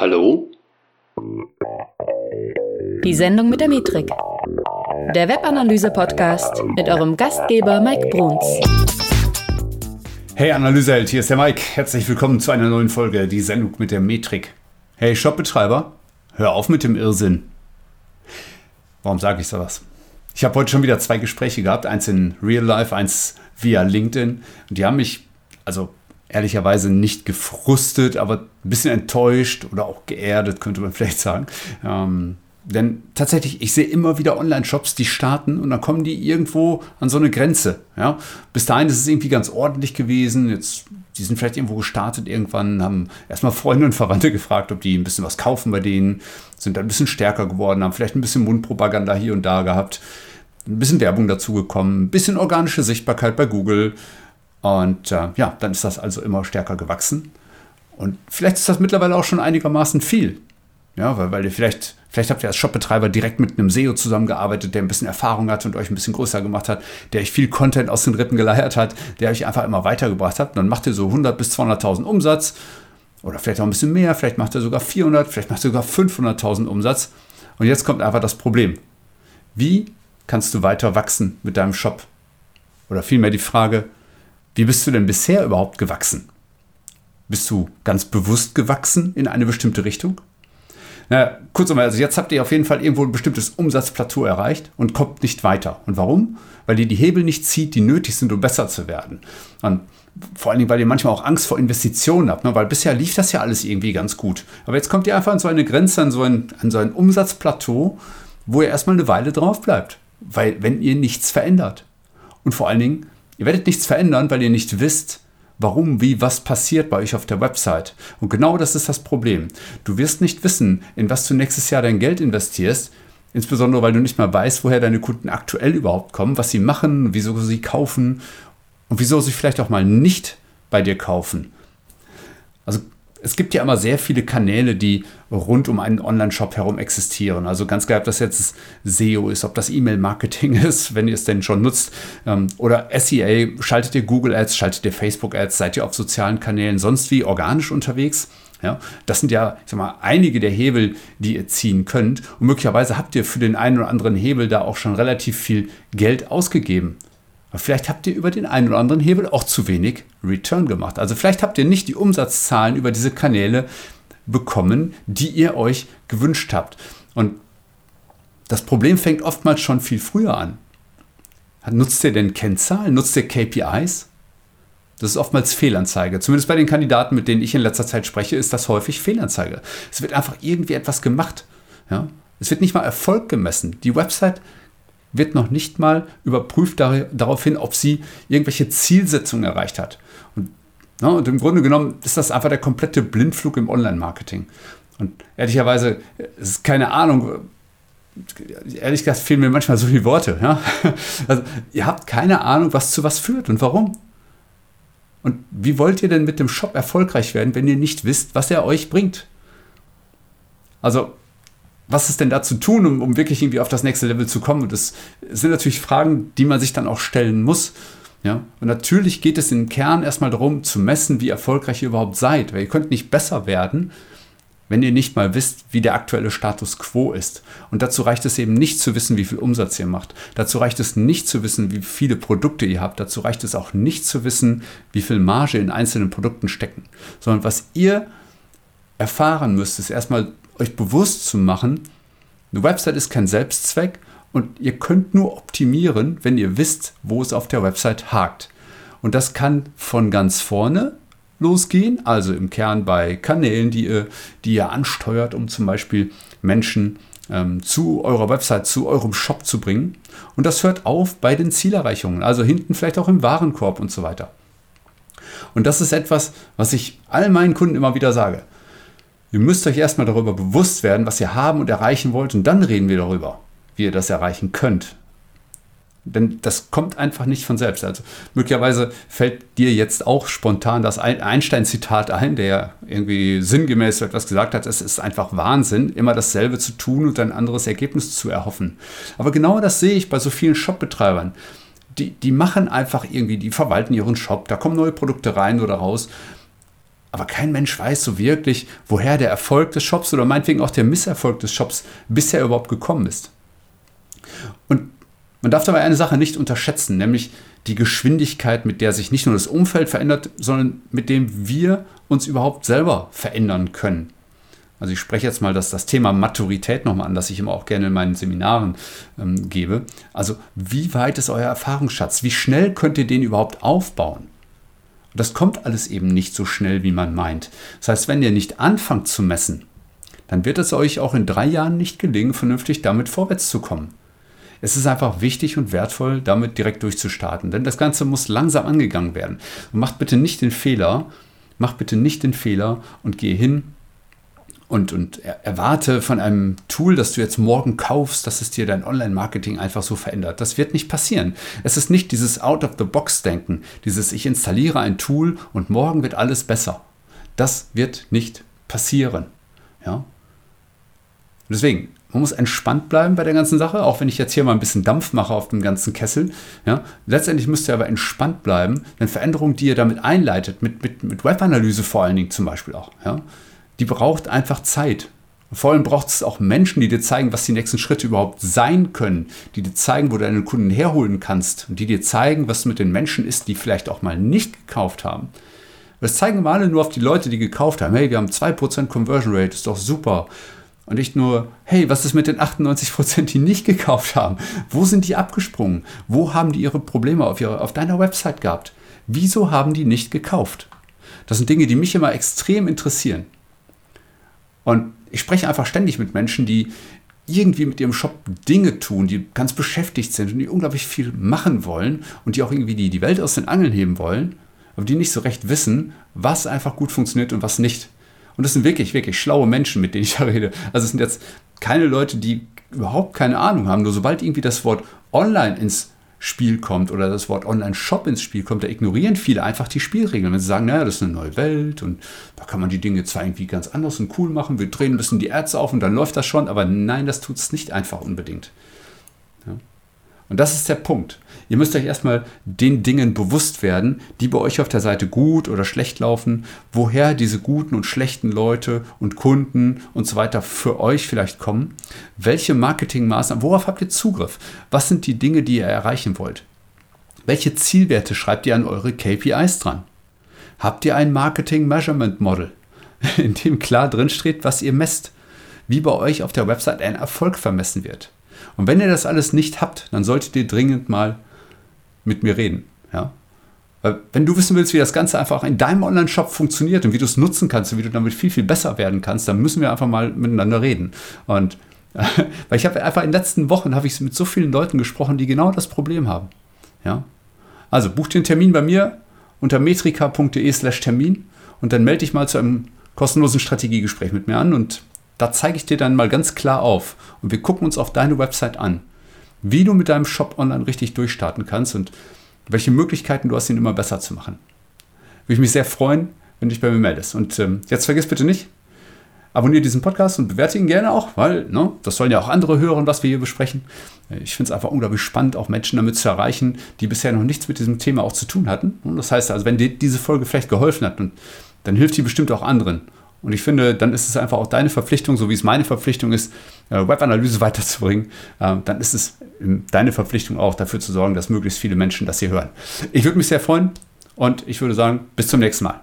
Hallo? Die Sendung mit der Metrik. Der Webanalyse-Podcast mit eurem Gastgeber Mike Bruns. Hey Analyseheld, hier ist der Mike. Herzlich willkommen zu einer neuen Folge, die Sendung mit der Metrik. Hey Shopbetreiber, hör auf mit dem Irrsinn. Warum sage ich sowas? Ich habe heute schon wieder zwei Gespräche gehabt, eins in Real Life, eins via LinkedIn. Und die haben mich, also ehrlicherweise nicht gefrustet, aber ein bisschen enttäuscht oder auch geerdet, könnte man vielleicht sagen. Ähm, denn tatsächlich, ich sehe immer wieder Online-Shops, die starten und dann kommen die irgendwo an so eine Grenze. Ja? Bis dahin ist es irgendwie ganz ordentlich gewesen. Jetzt, die sind vielleicht irgendwo gestartet irgendwann, haben erstmal Freunde und Verwandte gefragt, ob die ein bisschen was kaufen bei denen, sind dann ein bisschen stärker geworden, haben vielleicht ein bisschen Mundpropaganda hier und da gehabt, ein bisschen Werbung dazu gekommen, ein bisschen organische Sichtbarkeit bei Google. Und äh, ja, dann ist das also immer stärker gewachsen. Und vielleicht ist das mittlerweile auch schon einigermaßen viel. Ja, weil, weil ihr vielleicht, vielleicht habt ihr als Shopbetreiber direkt mit einem SEO zusammengearbeitet, der ein bisschen Erfahrung hat und euch ein bisschen größer gemacht hat, der euch viel Content aus den Rippen geleiert hat, der euch einfach immer weitergebracht hat. Und dann macht ihr so 100 bis 200.000 Umsatz oder vielleicht auch ein bisschen mehr, vielleicht macht ihr sogar 400, vielleicht macht ihr sogar 500.000 Umsatz. Und jetzt kommt einfach das Problem. Wie kannst du weiter wachsen mit deinem Shop? Oder vielmehr die Frage, wie bist du denn bisher überhaupt gewachsen? Bist du ganz bewusst gewachsen in eine bestimmte Richtung? Na, kurz einmal, also jetzt habt ihr auf jeden Fall irgendwo ein bestimmtes Umsatzplateau erreicht und kommt nicht weiter. Und warum? Weil ihr die Hebel nicht zieht, die nötig sind, um besser zu werden. Und vor allen Dingen, weil ihr manchmal auch Angst vor Investitionen habt, ne? weil bisher lief das ja alles irgendwie ganz gut. Aber jetzt kommt ihr einfach an so eine Grenze, an so ein, an so ein Umsatzplateau, wo ihr erstmal eine Weile drauf bleibt. Weil, wenn ihr nichts verändert. Und vor allen Dingen, Ihr werdet nichts verändern, weil ihr nicht wisst, warum, wie, was passiert bei euch auf der Website. Und genau das ist das Problem. Du wirst nicht wissen, in was du nächstes Jahr dein Geld investierst, insbesondere weil du nicht mal weißt, woher deine Kunden aktuell überhaupt kommen, was sie machen, wieso sie kaufen und wieso sie vielleicht auch mal nicht bei dir kaufen. Also es gibt ja immer sehr viele Kanäle, die rund um einen Online-Shop herum existieren. Also ganz klar, ob das jetzt SEO ist, ob das E-Mail-Marketing ist, wenn ihr es denn schon nutzt, ähm, oder SEA, schaltet ihr Google Ads, schaltet ihr Facebook Ads, seid ihr auf sozialen Kanälen sonst wie organisch unterwegs. Ja, das sind ja, ich sag mal, einige der Hebel, die ihr ziehen könnt. Und möglicherweise habt ihr für den einen oder anderen Hebel da auch schon relativ viel Geld ausgegeben. Aber vielleicht habt ihr über den einen oder anderen Hebel auch zu wenig Return gemacht. Also vielleicht habt ihr nicht die Umsatzzahlen über diese Kanäle bekommen, die ihr euch gewünscht habt. Und das Problem fängt oftmals schon viel früher an. Nutzt ihr denn Kennzahlen? Nutzt ihr KPIs? Das ist oftmals Fehlanzeige. Zumindest bei den Kandidaten, mit denen ich in letzter Zeit spreche, ist das häufig Fehlanzeige. Es wird einfach irgendwie etwas gemacht. Ja? Es wird nicht mal Erfolg gemessen. Die Website wird noch nicht mal überprüft dar daraufhin, ob sie irgendwelche Zielsetzungen erreicht hat. Und, na, und im Grunde genommen ist das einfach der komplette Blindflug im Online-Marketing. Und ehrlicherweise, es ist keine Ahnung, ehrlich gesagt fehlen mir manchmal so viele Worte. Ja? Also, ihr habt keine Ahnung, was zu was führt und warum. Und wie wollt ihr denn mit dem Shop erfolgreich werden, wenn ihr nicht wisst, was er euch bringt? Also was ist denn da zu tun, um, um wirklich irgendwie auf das nächste Level zu kommen? Und das sind natürlich Fragen, die man sich dann auch stellen muss. Ja? Und natürlich geht es im Kern erstmal darum, zu messen, wie erfolgreich ihr überhaupt seid. Weil ihr könnt nicht besser werden, wenn ihr nicht mal wisst, wie der aktuelle Status quo ist. Und dazu reicht es eben nicht zu wissen, wie viel Umsatz ihr macht. Dazu reicht es nicht zu wissen, wie viele Produkte ihr habt. Dazu reicht es auch nicht zu wissen, wie viel Marge in einzelnen Produkten stecken. Sondern was ihr erfahren müsst, ist erstmal euch bewusst zu machen, eine Website ist kein Selbstzweck und ihr könnt nur optimieren, wenn ihr wisst, wo es auf der Website hakt. Und das kann von ganz vorne losgehen, also im Kern bei Kanälen, die ihr, die ihr ansteuert, um zum Beispiel Menschen ähm, zu eurer Website, zu eurem Shop zu bringen. Und das hört auf bei den Zielerreichungen, also hinten vielleicht auch im Warenkorb und so weiter. Und das ist etwas, was ich all meinen Kunden immer wieder sage. Ihr müsst euch erstmal darüber bewusst werden, was ihr haben und erreichen wollt, und dann reden wir darüber, wie ihr das erreichen könnt. Denn das kommt einfach nicht von selbst. Also möglicherweise fällt dir jetzt auch spontan das Einstein-Zitat ein, der irgendwie sinngemäß etwas gesagt hat, es ist einfach Wahnsinn, immer dasselbe zu tun und ein anderes Ergebnis zu erhoffen. Aber genau das sehe ich bei so vielen Shopbetreibern. Die, die machen einfach irgendwie, die verwalten ihren Shop, da kommen neue Produkte rein oder raus aber kein Mensch weiß so wirklich, woher der Erfolg des Shops oder meinetwegen auch der Misserfolg des Shops bisher überhaupt gekommen ist. Und man darf dabei eine Sache nicht unterschätzen, nämlich die Geschwindigkeit, mit der sich nicht nur das Umfeld verändert, sondern mit dem wir uns überhaupt selber verändern können. Also ich spreche jetzt mal das, das Thema Maturität nochmal an, das ich immer auch gerne in meinen Seminaren ähm, gebe. Also wie weit ist euer Erfahrungsschatz? Wie schnell könnt ihr den überhaupt aufbauen? Das kommt alles eben nicht so schnell, wie man meint. Das heißt, wenn ihr nicht anfangt zu messen, dann wird es euch auch in drei Jahren nicht gelingen, vernünftig damit vorwärts zu kommen. Es ist einfach wichtig und wertvoll, damit direkt durchzustarten, denn das Ganze muss langsam angegangen werden. Und macht bitte nicht den Fehler, macht bitte nicht den Fehler und gehe hin und, und erwarte von einem Tool, das du jetzt morgen kaufst, dass es dir dein Online-Marketing einfach so verändert. Das wird nicht passieren. Es ist nicht dieses Out-of-the-Box-Denken, dieses ich installiere ein Tool und morgen wird alles besser. Das wird nicht passieren. Ja? Deswegen, man muss entspannt bleiben bei der ganzen Sache, auch wenn ich jetzt hier mal ein bisschen Dampf mache auf dem ganzen Kessel. Ja? Letztendlich müsst ihr aber entspannt bleiben, denn Veränderungen, die ihr damit einleitet, mit, mit, mit Webanalyse vor allen Dingen zum Beispiel auch, ja? Die braucht einfach Zeit. vor allem braucht es auch Menschen, die dir zeigen, was die nächsten Schritte überhaupt sein können, die dir zeigen, wo du deine Kunden herholen kannst und die dir zeigen, was mit den Menschen ist, die vielleicht auch mal nicht gekauft haben. Das zeigen wir alle nur auf die Leute, die gekauft haben. Hey, wir haben 2% Conversion Rate, ist doch super. Und nicht nur, hey, was ist mit den 98%, die nicht gekauft haben? Wo sind die abgesprungen? Wo haben die ihre Probleme auf, ihre, auf deiner Website gehabt? Wieso haben die nicht gekauft? Das sind Dinge, die mich immer extrem interessieren. Und ich spreche einfach ständig mit Menschen, die irgendwie mit ihrem Shop Dinge tun, die ganz beschäftigt sind und die unglaublich viel machen wollen und die auch irgendwie die, die Welt aus den Angeln heben wollen, aber die nicht so recht wissen, was einfach gut funktioniert und was nicht. Und das sind wirklich, wirklich schlaue Menschen, mit denen ich da rede. Also es sind jetzt keine Leute, die überhaupt keine Ahnung haben. Nur sobald irgendwie das Wort online ins Spiel kommt oder das Wort Online-Shop ins Spiel kommt, da ignorieren viele einfach die Spielregeln. Wenn sie sagen, naja, das ist eine neue Welt und da kann man die Dinge zwar irgendwie ganz anders und cool machen, wir drehen ein bisschen die Ads auf und dann läuft das schon, aber nein, das tut es nicht einfach unbedingt. Und das ist der Punkt. Ihr müsst euch erstmal den Dingen bewusst werden, die bei euch auf der Seite gut oder schlecht laufen, woher diese guten und schlechten Leute und Kunden und so weiter für euch vielleicht kommen, welche Marketingmaßnahmen, worauf habt ihr Zugriff, was sind die Dinge, die ihr erreichen wollt, welche Zielwerte schreibt ihr an eure KPIs dran, habt ihr ein Marketing Measurement Model, in dem klar drin steht, was ihr messt, wie bei euch auf der Website ein Erfolg vermessen wird. Und wenn ihr das alles nicht habt, dann solltet ihr dringend mal mit mir reden. Ja? Weil wenn du wissen willst, wie das Ganze einfach in deinem Online-Shop funktioniert und wie du es nutzen kannst und wie du damit viel, viel besser werden kannst, dann müssen wir einfach mal miteinander reden. Und weil ich habe einfach in den letzten Wochen habe ich mit so vielen Leuten gesprochen, die genau das Problem haben. Ja? Also buch den Termin bei mir unter metrika.de slash Termin und dann melde dich mal zu einem kostenlosen Strategiegespräch mit mir an und da zeige ich dir dann mal ganz klar auf und wir gucken uns auf deine Website an wie du mit deinem Shop online richtig durchstarten kannst und welche Möglichkeiten du hast, ihn immer besser zu machen. Würde ich mich sehr freuen, wenn du dich bei mir meldest. Und ähm, jetzt vergiss bitte nicht, abonniere diesen Podcast und bewerte ihn gerne auch, weil ne, das sollen ja auch andere hören, was wir hier besprechen. Ich finde es einfach unglaublich spannend, auch Menschen damit zu erreichen, die bisher noch nichts mit diesem Thema auch zu tun hatten. Und das heißt also, wenn dir diese Folge vielleicht geholfen hat, dann hilft die bestimmt auch anderen. Und ich finde, dann ist es einfach auch deine Verpflichtung, so wie es meine Verpflichtung ist, äh, Webanalyse weiterzubringen. Ähm, dann ist es ähm, deine Verpflichtung auch, dafür zu sorgen, dass möglichst viele Menschen das hier hören. Ich würde mich sehr freuen und ich würde sagen, bis zum nächsten Mal.